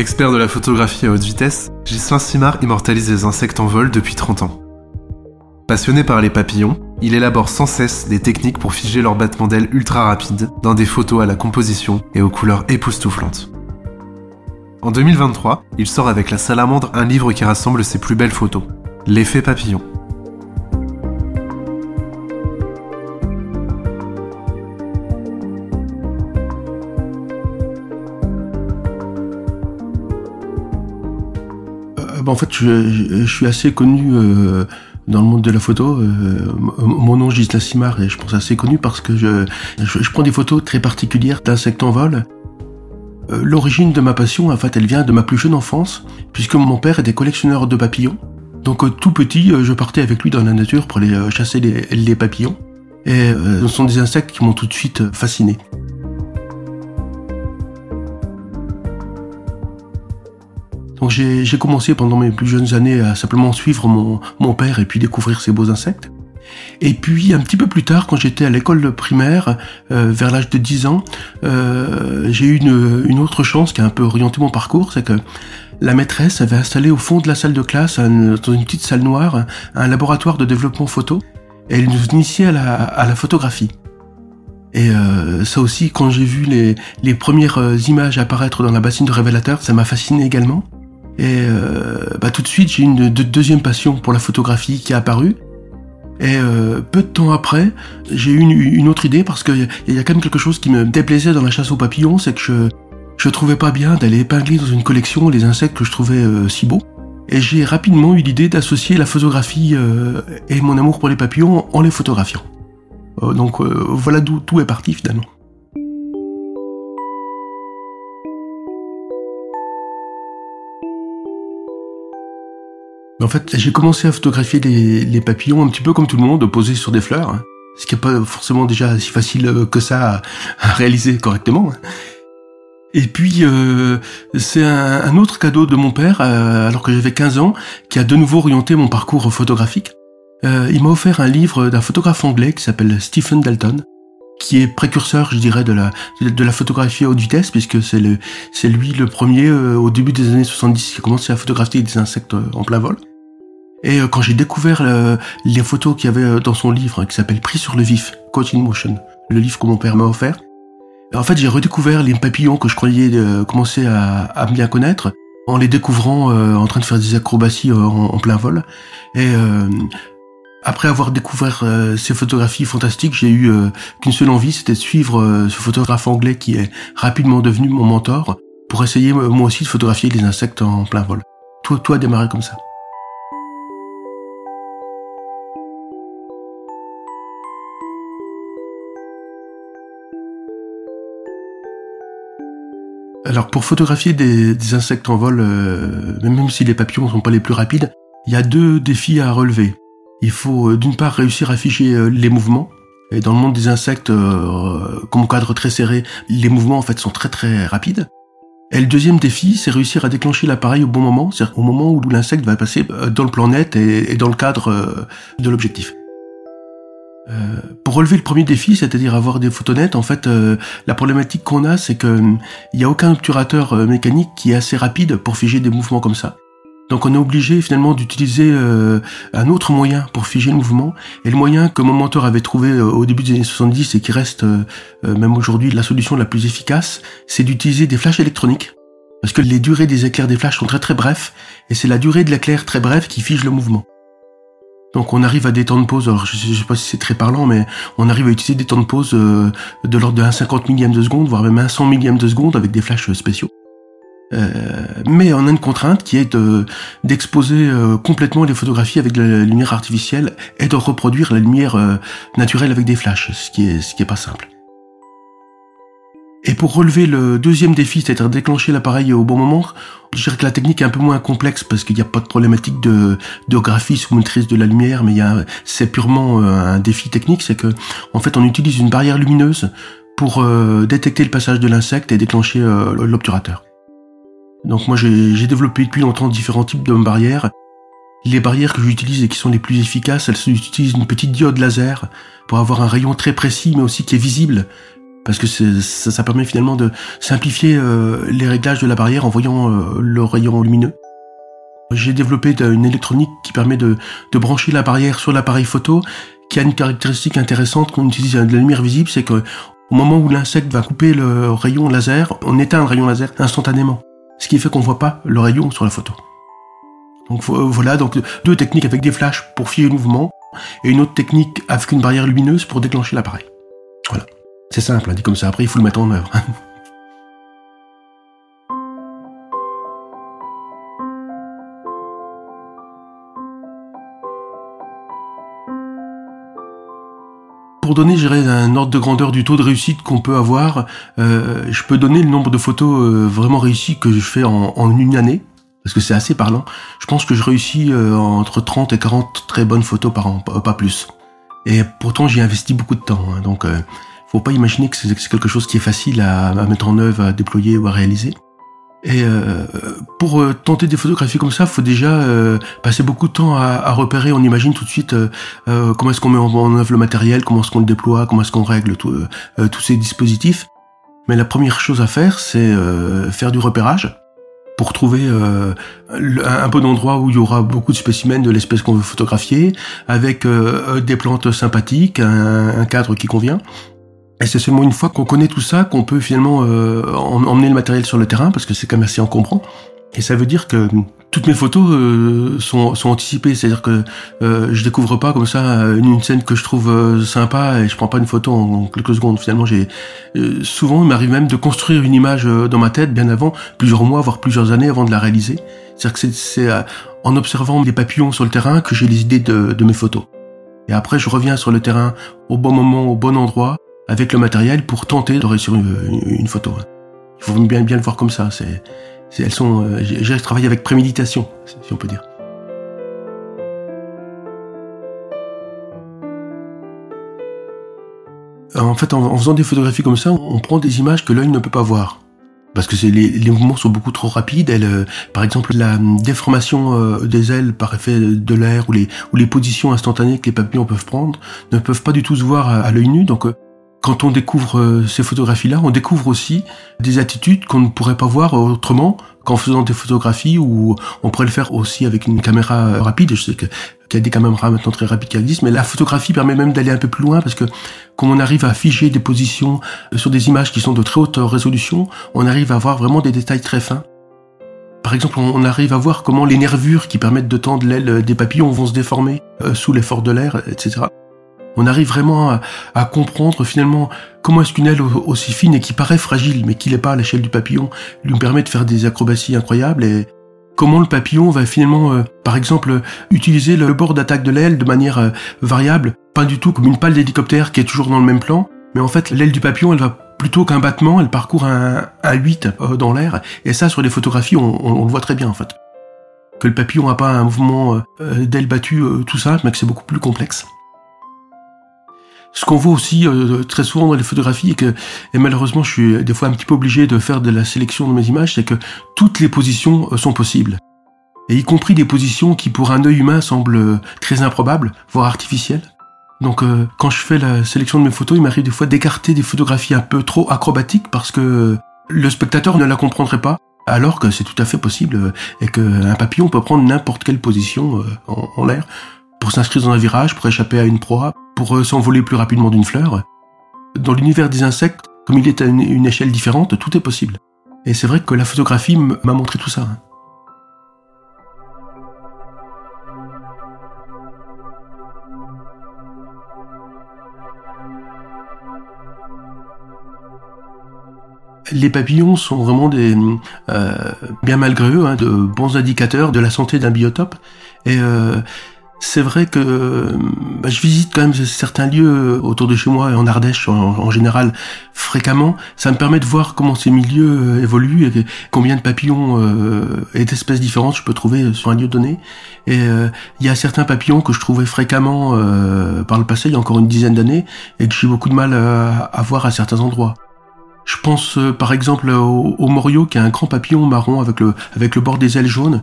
Expert de la photographie à haute vitesse, Ghislain Simard immortalise les insectes en vol depuis 30 ans. Passionné par les papillons, il élabore sans cesse des techniques pour figer leurs battements d'ailes ultra rapides dans des photos à la composition et aux couleurs époustouflantes. En 2023, il sort avec la salamandre un livre qui rassemble ses plus belles photos, L'effet papillon. Bah, en fait, je, suis assez connu euh, dans le monde de la photo. Euh, mon nom Gisela Simard et je pense assez connu parce que je, je, prends des photos très particulières d'insectes en vol. Euh, l'origine de ma passion, en fait, elle vient de ma plus jeune enfance, puisque mon père était collectionneur de papillons. Donc tout petit, je partais avec lui dans la nature pour aller chasser les, les papillons. Et ce sont des insectes qui m'ont tout de suite fasciné. J'ai commencé pendant mes plus jeunes années à simplement suivre mon, père et puis découvrir ces beaux insectes. Et puis un petit peu plus tard, quand j'étais à l'école primaire, euh, vers l'âge de 10 ans, euh, j'ai eu une, autre chance qui a un peu orienté mon parcours, c'est que la maîtresse avait installé au fond de la salle de classe, dans une petite salle noire, un laboratoire de développement photo, et elle nous initiait à la, photographie. Et euh, ça aussi, quand j'ai vu les, les premières images apparaître dans la bassine de révélateur, ça m'a fasciné également. Et euh, bah, tout de suite, j'ai une deuxième passion pour la photographie qui est apparue. Et euh, peu de temps après, j'ai eu une, autre idée parce qu'il y, a quand même quelque chose qui me déplaisait dans la chasse aux papillons, c'est que je je trouvais pas bien d'aller épingler dans une collection les insectes que je trouvais euh, si beaux. Et j'ai rapidement eu l'idée d'associer la photographie et mon amour pour les papillons en les photographiant. donc voilà d'où tout est parti finalement. En fait, j'ai commencé à photographier les, papillons un petit peu comme tout le monde, posés sur des fleurs, hein. ce qui n'est pas forcément déjà si facile euh, que ça à, réaliser correctement. Hein. Et puis, euh, c'est un, autre cadeau de mon père, euh, alors que j'avais 15 ans, qui a de nouveau orienté mon parcours photographique. il m'a offert un livre d'un photographe anglais qui s'appelle Stephen Dalton, qui est précurseur, je dirais, de la, de la photographie à haute vitesse, puisque c'est lui le premier, au début des années 70, qui a commencé à photographier des insectes en plein vol. Et euh, quand j'ai découvert euh, les photos qu'il y avait euh, dans son livre, qui s'appelle Pris sur le vif, Caught in Motion, le livre que mon père m'a offert, en fait j'ai redécouvert les papillons que je croyais commencer à, à, bien connaître, en les découvrant en train de faire des acrobaties en, plein vol. Et après avoir découvert ces photographies fantastiques, j'ai eu qu'une seule envie, c'était de suivre ce photographe anglais qui est rapidement devenu mon mentor, pour essayer moi aussi de photographier les insectes en plein vol. Tout, tout a démarré comme ça. Alors pour photographier des, insectes en vol, euh, même si les papillons ne sont pas les plus rapides, il y a deux défis à relever. Il faut euh, d'une part réussir à figer euh, les mouvements. Et dans le monde des insectes, comme cadre très serré, les mouvements en fait sont très très rapides. Et le deuxième défi, c'est réussir à déclencher l'appareil au bon moment, c'est-à-dire au moment où l'insecte va passer dans le plan net et dans le cadre de l'objectif. Euh, pour relever le premier défi, c'est-à-dire avoir des photos nettes, en fait, euh, la problématique qu'on a, c'est qu'il n'y a aucun obturateur euh, mécanique qui est assez rapide pour figer des mouvements comme ça. Donc on est obligé finalement d'utiliser un autre moyen pour figer le mouvement. Et le moyen que mon mentor avait trouvé au début des années 70 et qui reste même aujourd'hui la solution la plus efficace, c'est d'utiliser des flashs électroniques. Parce que les durées des éclairs des flashs sont très très brefs, et c'est la durée de l'éclair très bref qui fige le mouvement. Donc on arrive à des temps de pause, alors je sais, sais pas si c'est très parlant, mais on arrive à utiliser des temps de pause euh, de l'ordre de 1,50 millième de seconde, voire même un 100 millième de seconde avec des flashs spéciaux. Euh, mais on a une contrainte qui est d'exposer euh, complètement les photographies avec de la lumière artificielle et de reproduire la lumière euh, naturelle avec des flashs, ce qui est, ce qui est pas simple. Et pour relever le deuxième défi, c'est-à-dire déclencher l'appareil au bon moment, je dirais que la technique est un peu moins complexe parce qu'il n'y a pas de problématique de, graphisme ou maîtrise de la lumière, mais c'est purement euh, un défi technique, c'est que, en fait, on utilise une barrière lumineuse pour euh, détecter le passage de l'insecte et déclencher euh, l'obturateur. Donc moi, j'ai développé depuis longtemps différents types de barrières. Les barrières que j'utilise et qui sont les plus efficaces, elles utilisent une petite diode laser pour avoir un rayon très précis, mais aussi qui est visible parce que ça, permet finalement de simplifier euh, les réglages de la barrière en voyant euh, le rayon lumineux. J'ai développé une électronique qui permet de, brancher la barrière sur l'appareil photo, qui a une caractéristique intéressante quand on utilise de la lumière visible, c'est que au moment où l'insecte va couper le rayon laser, on éteint le rayon laser instantanément, ce qui fait qu'on voit pas le rayon sur la photo. Donc voilà, donc deux techniques avec des flashs pour fier le mouvement, et une autre technique avec une barrière lumineuse pour déclencher l'appareil. Voilà. C'est simple, hein, dit comme ça. Après, il faut le mettre en œuvre. pour donner, un ordre de grandeur du taux de réussite qu'on peut avoir, euh, je peux donner le nombre de photos euh, vraiment réussies que je fais en, une année, parce que c'est assez parlant. Je pense que je réussis euh, entre 30 et 40 très bonnes photos par an, pas plus. Et pourtant, j'y investi beaucoup de temps. Hein, donc, faut pas imaginer que c'est quelque chose qui est facile à, mettre en œuvre, à déployer ou à réaliser. Et euh, pour euh, tenter des photographies comme ça, faut déjà euh, passer beaucoup de temps à, repérer. On imagine tout de suite comment est-ce qu'on met en, œuvre le matériel, comment est-ce qu'on le déploie, comment est-ce qu'on règle tous ces dispositifs. Mais la première chose à faire, c'est faire du repérage pour trouver un bon endroit où il y aura beaucoup de spécimens de l'espèce qu'on veut photographier, avec des plantes sympathiques, un cadre qui convient. Et c'est seulement une fois qu'on connaît tout ça qu'on peut finalement euh, emmener le matériel sur le terrain, parce que c'est quand même assez encombrant. Et ça veut dire que toutes mes photos euh, sont, sont, anticipées, c'est-à-dire que euh, je découvre pas comme ça une, scène que je trouve euh, sympa et je prends pas une photo en, quelques secondes. Finalement, j'ai souvent il m'arrive même de construire une image dans ma tête bien avant, plusieurs mois voire plusieurs années avant de la réaliser. C'est-à-dire que c'est en observant des papillons sur le terrain que j'ai les idées de, de mes photos. Et après, je reviens sur le terrain au bon moment, au bon endroit, avec le matériel pour tenter de réussir une, photo. Il faut bien, bien le voir comme ça. C'est, elles sont, euh, j'ai travaillé avec préméditation, si on peut dire. En fait, en, faisant des photographies comme ça, on prend des images que l'œil ne peut pas voir. Parce que les, les, mouvements sont beaucoup trop rapides. Elle, euh, par exemple, la déformation euh, des ailes par effet de l'air ou les, ou les positions instantanées que les papillons peuvent prendre ne peuvent pas du tout se voir à, à l'œil nu. Donc, quand on découvre euh, ces photographies-là, on découvre aussi des attitudes qu'on ne pourrait pas voir autrement qu'en faisant des photographies ou on pourrait le faire aussi avec une caméra euh, rapide. Je sais qu'il y a des caméras maintenant très rapides qui existent, mais la photographie permet même d'aller un peu plus loin parce que comme on arrive à figer des positions euh, sur des images qui sont de très haute résolution, on arrive à voir vraiment des détails très fins. Par exemple, on arrive à voir comment les nervures qui permettent de tendre l'aile des papillons vont se déformer sous l'effort de l'air, etc. On arrive vraiment à, comprendre finalement comment est-ce qu'une aile aussi fine et qui paraît fragile mais qui n'est pas à l'échelle du papillon lui permet de faire des acrobaties incroyables et comment le papillon va finalement, euh, par exemple, utiliser le bord d'attaque de l'aile de manière euh, variable, pas du tout comme une pale d'hélicoptère qui est toujours dans le même plan, mais en fait l'aile du papillon elle va plutôt qu'un battement, elle parcourt un, un 8 euh, dans l'air et ça sur les photographies on, le voit très bien en fait. Que le papillon n'a pas un mouvement d'aile battue tout simple mais que c'est beaucoup plus complexe. Ce qu'on voit aussi euh, très souvent dans les photographies, et, que, et malheureusement je suis des fois un petit peu obligé de faire de la sélection de mes images, c'est que toutes les positions euh, sont possibles. Et y compris des positions qui pour un œil humain semblent euh, très improbables, voire artificielles. Donc quand je fais la sélection de mes photos, il m'arrive des fois d'écarter des photographies un peu trop acrobatiques parce que le spectateur ne la comprendrait pas, alors que c'est tout à fait possible et qu'un papillon peut prendre n'importe quelle position en l'air pour s'inscrire dans un virage, pour échapper à une proie, euh, s'envoler plus rapidement d'une fleur. Dans l'univers des insectes, comme il est à une échelle différente, tout est possible. Et c'est vrai que la photographie m'a montré tout ça. Les papillons sont vraiment des, euh, bien malgré eux, hein, de bons indicateurs de la santé d'un biotope. Et euh, c'est vrai que bah, je visite quand même certains lieux autour de chez moi et en Ardèche en, général fréquemment. Ça me permet de voir comment ces milieux euh, évoluent et combien de papillons euh, et d'espèces différentes je peux trouver sur un lieu donné. Et euh, il y a certains papillons que je trouvais fréquemment par le passé, il y a encore une dizaine d'années, et que j'ai beaucoup de mal à, voir à certains endroits. Je pense par exemple au, Morio qui a un grand papillon marron avec le, avec le bord des ailes jaunes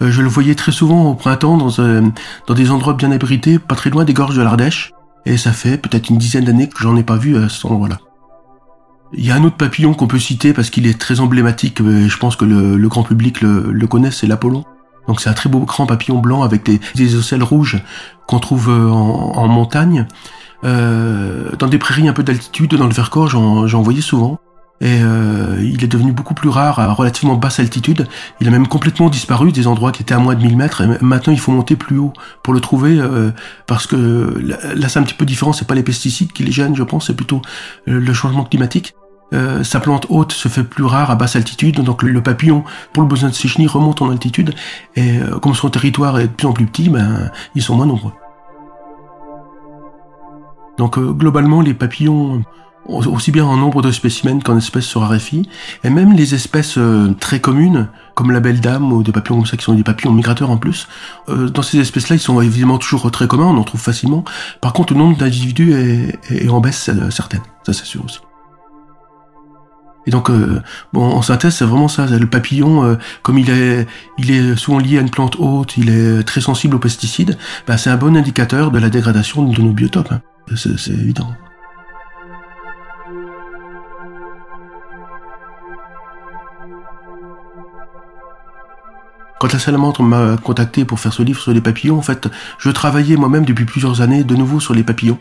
euh, je le voyais très souvent au printemps dans, euh, dans des endroits bien abrités, pas très loin des gorges de l'Ardèche. Et ça fait peut-être une dizaine d'années que j'en ai pas vu à cet endroit-là. Il y a un autre papillon qu'on peut citer parce qu'il est très emblématique, je pense que le, grand public le, connaît, c'est l'Apollon. Donc c'est un très beau grand papillon blanc avec des, des ocelles rouges qu'on trouve euh, en, montagne. Dans des prairies un peu d'altitude, dans le Vercors, j'en voyais souvent et euh, il est devenu beaucoup plus rare à relativement basse altitude. Il a même complètement disparu des endroits qui étaient à moins de 1000 mètres. Maintenant, il faut monter plus haut pour le trouver euh, parce que là, c'est un petit peu différent. C'est pas les pesticides qui les gênent, je pense, c'est plutôt euh, le changement climatique. Euh, sa plante haute se fait plus rare à basse altitude, donc le, papillon, pour le besoin de ses chenilles, remonte en altitude. Et comme son territoire est de plus en plus petit, ben ils sont moins nombreux. Donc globalement, les papillons aussi bien en nombre de spécimens qu'en espèces se raréfient, et même les espèces euh, très communes, comme la belle dame ou des papillons comme ça qui sont des papillons migrateurs en plus, euh, dans ces espèces-là, ils sont évidemment toujours très communs, on en trouve facilement. Par contre, le nombre d'individus est, en baisse euh, certaine, ça c'est sûr aussi. Et donc, bon, en synthèse, c'est vraiment ça. Le papillon, comme il est, il est souvent lié à une plante haute, il est très sensible aux pesticides. Bah, c'est un bon indicateur de la dégradation de nos biotopes. Hein. C'est évident. Quand la salamandre m'a contacté pour faire ce livre sur les papillons, en fait, je travaillais moi-même depuis plusieurs années de nouveau sur les papillons.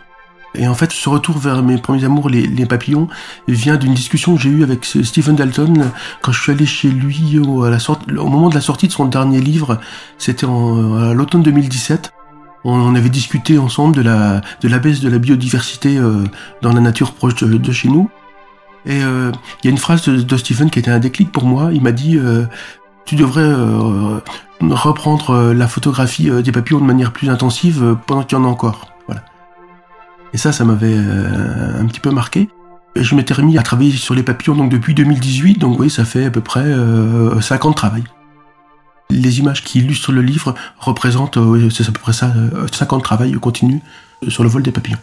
Et en fait, ce retour vers mes premiers amours, les, papillons, vient d'une discussion que j'ai eue avec Stephen Dalton quand je suis allé chez lui au, moment de la sortie de son dernier livre. C'était à l'automne 2017. On avait discuté ensemble de la, de la baisse de la biodiversité euh, dans la nature proche de, chez nous. Et euh, il y a une phrase de, Stephen qui était un déclic pour moi. Il m'a dit euh, tu devrais euh, reprendre euh, la photographie euh, des papillons de manière plus intensive pendant qu'il y en a encore. Voilà. Et ça, ça m'avait un petit peu marqué. Je m'étais remis à travailler sur les papillons donc depuis 2018, donc oui, ça fait à peu près euh, 5 ans. Les images qui illustrent le livre représentent, c'est à peu près ça, 5 ans de travail continu sur le vol des papillons.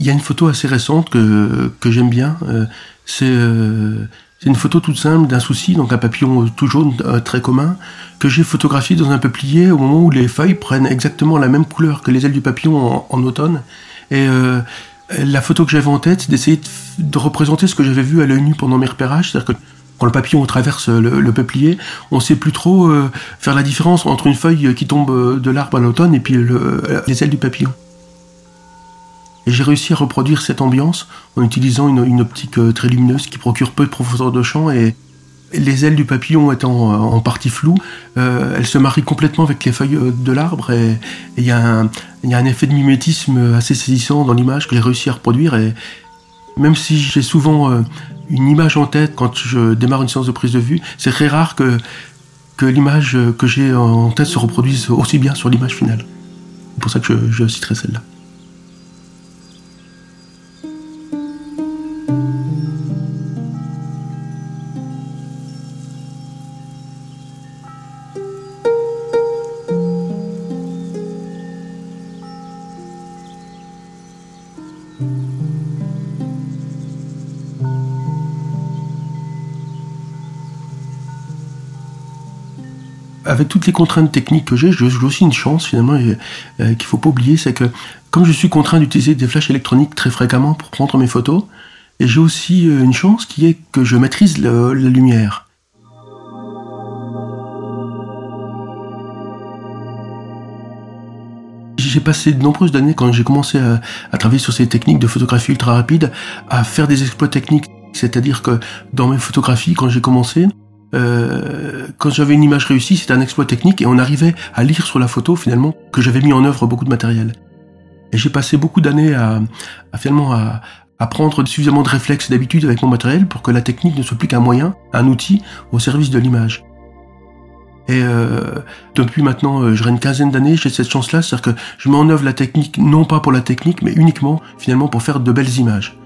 Il y a une photo assez récente que, que j'aime bien. Euh, euh, c'est une photo toute simple d'un souci, donc un papillon tout jaune euh, très commun, que j'ai photographié dans un peuplier au moment où les feuilles prennent exactement la même couleur que les ailes du papillon en, automne. Et la photo que j'avais en tête, c'est d'essayer de, représenter ce que j'avais vu à l'œil nu pendant mes repérages, c'est-à-dire que quand le papillon traverse le, peuplier, on sait plus trop faire la différence entre une feuille qui tombe de l'arbre à l'automne et puis les ailes du papillon. Et j'ai réussi à reproduire cette ambiance en utilisant une, optique euh, très lumineuse qui procure peu de profondeur de champ et les ailes du papillon étant euh, en partie floues, euh, elles se marient complètement avec les feuilles de l'arbre et il y, a un effet de mimétisme assez saisissant dans l'image que j'ai réussi à reproduire et même si j'ai souvent une image en tête quand je démarre une séance de prise de vue, c'est très rare que, l'image que j'ai en tête se reproduise aussi bien sur l'image finale. C'est pour ça que je citerai celle-là. Avec toutes les contraintes techniques que j'ai, j'ai aussi une chance finalement euh, qu'il faut pas oublier, c'est que comme je suis contraint d'utiliser des flashs électroniques très fréquemment pour prendre mes photos, et j'ai aussi euh, une chance qui est que je maîtrise la lumière. J'ai passé de nombreuses années quand j'ai commencé à, travailler sur ces techniques de photographie ultra rapide à faire des exploits techniques. C'est-à-dire que dans mes photographies, quand j'ai commencé, euh, quand j'avais une image réussie, c'était un exploit technique et on arrivait à lire sur la photo finalement que j'avais mis en œuvre beaucoup de matériel. Et j'ai passé beaucoup d'années à, à, finalement à, à prendre suffisamment de réflexes et d'habitude avec mon matériel pour que la technique ne soit plus qu'un moyen, un outil au service de l'image. Et euh, depuis maintenant, euh, j'aurai une quinzaine d'années, j'ai cette chance-là, c'est-à-dire que je mets en œuvre la technique non pas pour la technique, mais uniquement finalement pour faire de belles images.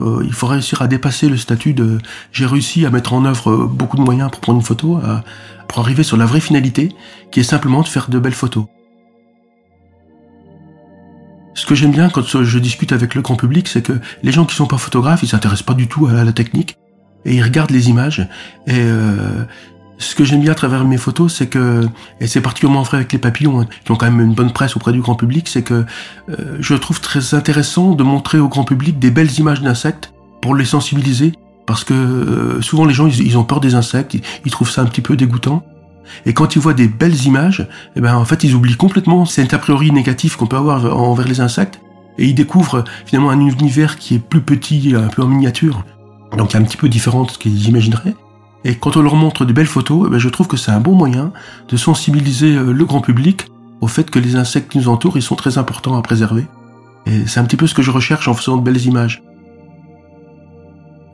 Euh, il faut réussir à dépasser le statut de j'ai réussi à mettre en œuvre euh, beaucoup de moyens pour prendre une photo, à, pour arriver sur la vraie finalité, qui est simplement de faire de belles photos. Ce que j'aime bien quand je discute avec le grand public, c'est que les gens qui sont pas photographes, ils s'intéressent pas du tout à la technique et ils regardent les images. Et euh, ce que j'aime bien à travers mes photos, c'est que, et c'est particulièrement vrai avec les papillons, hein, qui ont quand même une bonne presse auprès du grand public, c'est que euh, je trouve très intéressant de montrer au grand public des belles images d'insectes pour les sensibiliser, parce que euh, souvent les gens ils, ont peur des insectes, ils, trouvent ça un petit peu dégoûtant. Et quand ils voient des belles images, eh ben en fait ils oublient complètement cet a priori négatif qu'on peut avoir envers les insectes, et ils découvrent finalement un univers qui est plus petit, un peu en miniature, donc un petit peu différent de ce qu'ils imagineraient. Et quand on leur montre de belles photos, eh ben, je trouve que c'est un bon moyen de sensibiliser euh, le grand public au fait que les insectes qui nous entourent, ils sont très importants à préserver. Et c'est un petit peu ce que je recherche en faisant de belles images.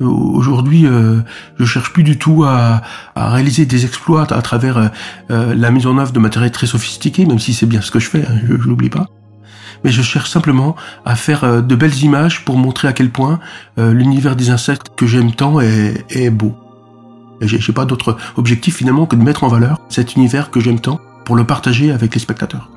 Aujourd'hui, euh, je cherche plus du tout à, réaliser des exploits à travers euh, la mise en œuvre de matériel très sophistiqué, même si c'est bien ce que je fais, hein, je, l'oublie pas. Mais je cherche simplement à faire de belles images pour montrer à quel point l'univers des insectes que j'aime tant est beau. J'ai, pas d'autre objectif finalement que de mettre en valeur cet univers que j'aime tant pour le partager avec les spectateurs.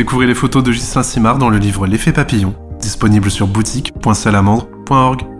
Découvrez les photos de Gislain Simard dans le livre L'effet papillon, disponible sur boutique.salamandre.org.